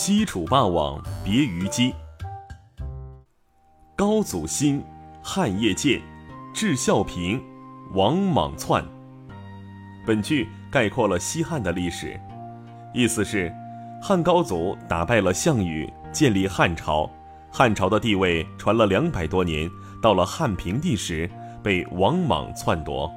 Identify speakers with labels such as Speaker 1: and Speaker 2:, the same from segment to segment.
Speaker 1: 西楚霸王别虞姬。高祖兴，汉业建，至孝平，王莽篡。本句概括了西汉的历史，意思是，汉高祖打败了项羽，建立汉朝，汉朝的地位传了两百多年，到了汉平帝时，被王莽篡夺。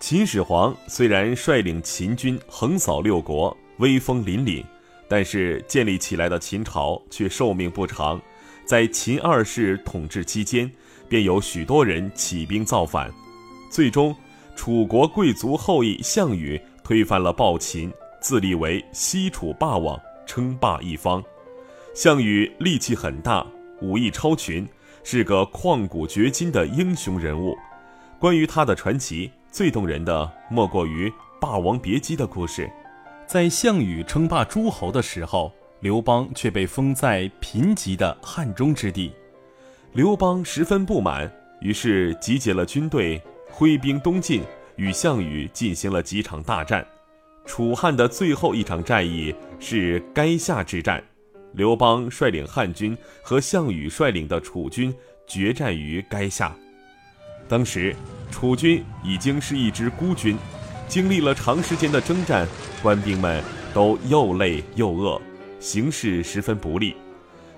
Speaker 1: 秦始皇虽然率领秦军横扫六国，威风凛凛，但是建立起来的秦朝却寿命不长。在秦二世统治期间，便有许多人起兵造反，最终，楚国贵族后裔项羽推翻了暴秦，自立为西楚霸王，称霸一方。项羽力气很大，武艺超群，是个旷古绝今的英雄人物。关于他的传奇。最动人的莫过于《霸王别姬》的故事，
Speaker 2: 在项羽称霸诸侯的时候，刘邦却被封在贫瘠的汉中之地。
Speaker 1: 刘邦十分不满，于是集结了军队，挥兵东进，与项羽进行了几场大战。楚汉的最后一场战役是垓下之战，刘邦率领汉军和项羽率领的楚军决战于垓下。当时，楚军已经是一支孤军，经历了长时间的征战，官兵们都又累又饿，形势十分不利。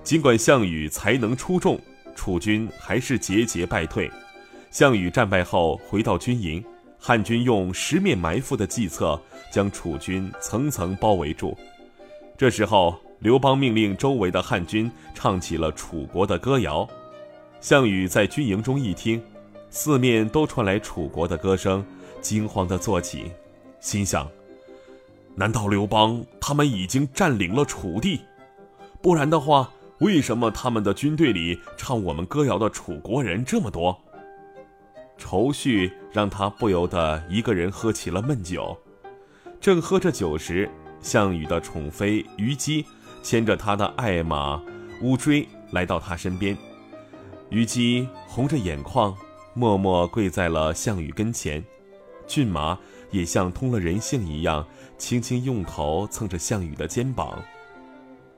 Speaker 1: 尽管项羽才能出众，楚军还是节节败退。项羽战败后回到军营，汉军用十面埋伏的计策将楚军层层包围住。这时候，刘邦命令周围的汉军唱起了楚国的歌谣。项羽在军营中一听。四面都传来楚国的歌声，惊慌地坐起，心想：难道刘邦他们已经占领了楚地？不然的话，为什么他们的军队里唱我们歌谣的楚国人这么多？愁绪让他不由得一个人喝起了闷酒。正喝着酒时，项羽的宠妃虞姬牵着他的爱马乌骓来到他身边，虞姬红着眼眶。默默跪在了项羽跟前，骏马也像通了人性一样，轻轻用头蹭着项羽的肩膀。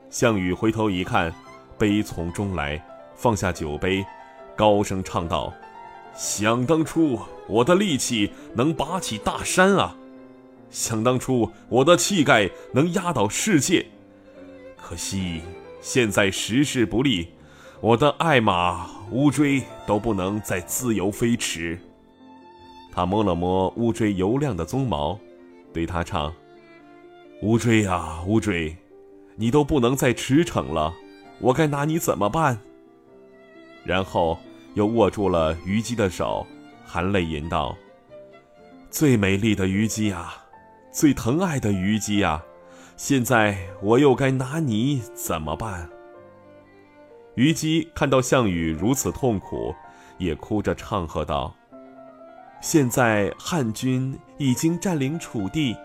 Speaker 1: 项羽回头一看，悲从中来，放下酒杯，高声唱道：“想当初我的力气能拔起大山啊！想当初我的气概能压倒世界，可惜现在时势不利。”我的爱马乌骓都不能再自由飞驰。他摸了摸乌骓油亮的鬃毛，对他唱：“乌骓呀乌骓，你都不能再驰骋了，我该拿你怎么办？”然后又握住了虞姬的手，含泪吟道：“最美丽的虞姬啊，最疼爱的虞姬啊，现在我又该拿你怎么办？”虞姬看到项羽如此痛苦，也哭着唱和道：“现在汉军已经占领楚地，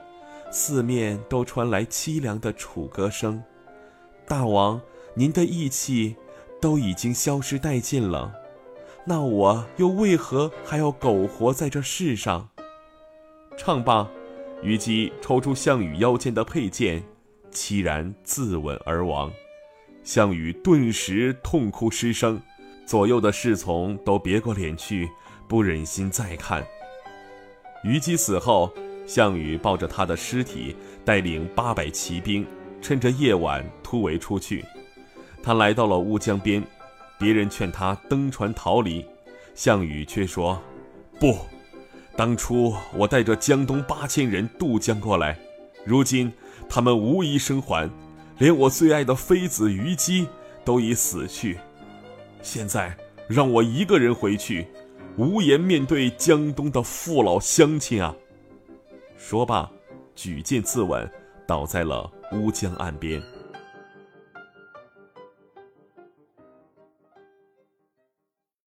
Speaker 1: 四面都传来凄凉的楚歌声。大王，您的义气都已经消失殆尽了，那我又为何还要苟活在这世上？”唱罢，虞姬抽出项羽腰间的佩剑，凄然自刎而亡。项羽顿时痛哭失声，左右的侍从都别过脸去，不忍心再看。虞姬死后，项羽抱着他的尸体，带领八百骑兵，趁着夜晚突围出去。他来到了乌江边，别人劝他登船逃离，项羽却说：“不，当初我带着江东八千人渡江过来，如今他们无一生还。”连我最爱的妃子虞姬都已死去，现在让我一个人回去，无颜面对江东的父老乡亲啊！说罢，举剑自刎，倒在了乌江岸边。